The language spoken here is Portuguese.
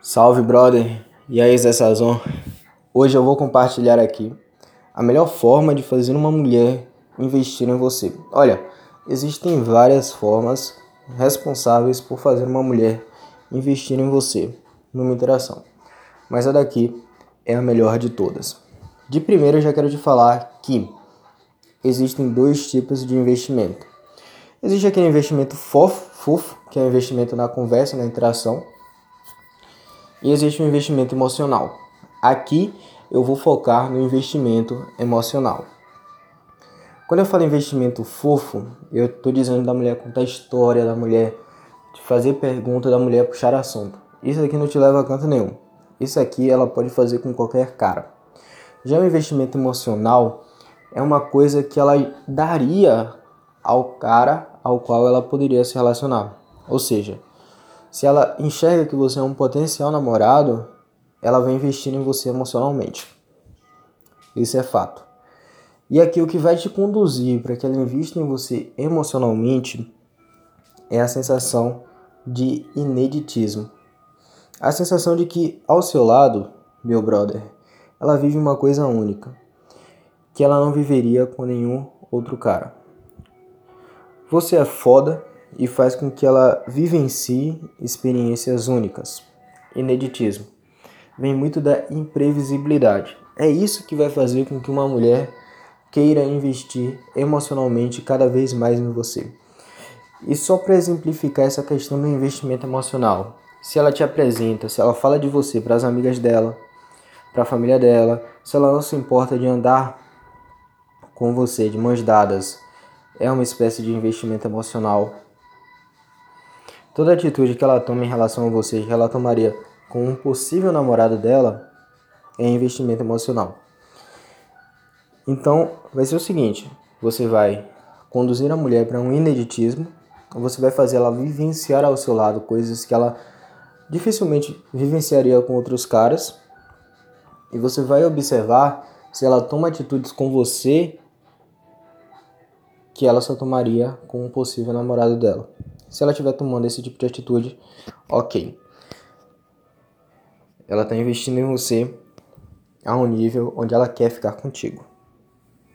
Salve, brother! E aí, Zé Sazon? Hoje eu vou compartilhar aqui a melhor forma de fazer uma mulher investir em você. Olha, existem várias formas responsáveis por fazer uma mulher investir em você numa interação, mas a daqui é a melhor de todas. De primeiro, eu já quero te falar que existem dois tipos de investimento. Existe aquele investimento fofo, fofo, que é o investimento na conversa, na interação, e existe um investimento emocional. Aqui eu vou focar no investimento emocional. Quando eu falo investimento fofo, eu estou dizendo da mulher contar história, da mulher fazer pergunta, da mulher puxar assunto. Isso aqui não te leva a canto nenhum. Isso aqui ela pode fazer com qualquer cara. Já o investimento emocional é uma coisa que ela daria ao cara ao qual ela poderia se relacionar. Ou seja, se ela enxerga que você é um potencial namorado, ela vai investir em você emocionalmente. Isso é fato. E aqui o que vai te conduzir para que ela invista em você emocionalmente é a sensação de ineditismo. A sensação de que ao seu lado, meu brother, ela vive uma coisa única, que ela não viveria com nenhum outro cara. Você é foda e faz com que ela vivencie experiências únicas. Ineditismo. Vem muito da imprevisibilidade. É isso que vai fazer com que uma mulher queira investir emocionalmente cada vez mais em você. E só para exemplificar essa questão do investimento emocional, se ela te apresenta, se ela fala de você para as amigas dela, para a família dela, se ela não se importa de andar com você de mãos dadas, é uma espécie de investimento emocional Toda atitude que ela toma em relação a você, que ela tomaria com um possível namorado dela, é investimento emocional. Então, vai ser o seguinte: você vai conduzir a mulher para um ineditismo, você vai fazer ela vivenciar ao seu lado coisas que ela dificilmente vivenciaria com outros caras, e você vai observar se ela toma atitudes com você que ela só tomaria com um possível namorado dela. Se ela estiver tomando esse tipo de atitude, ok. Ela está investindo em você a um nível onde ela quer ficar contigo.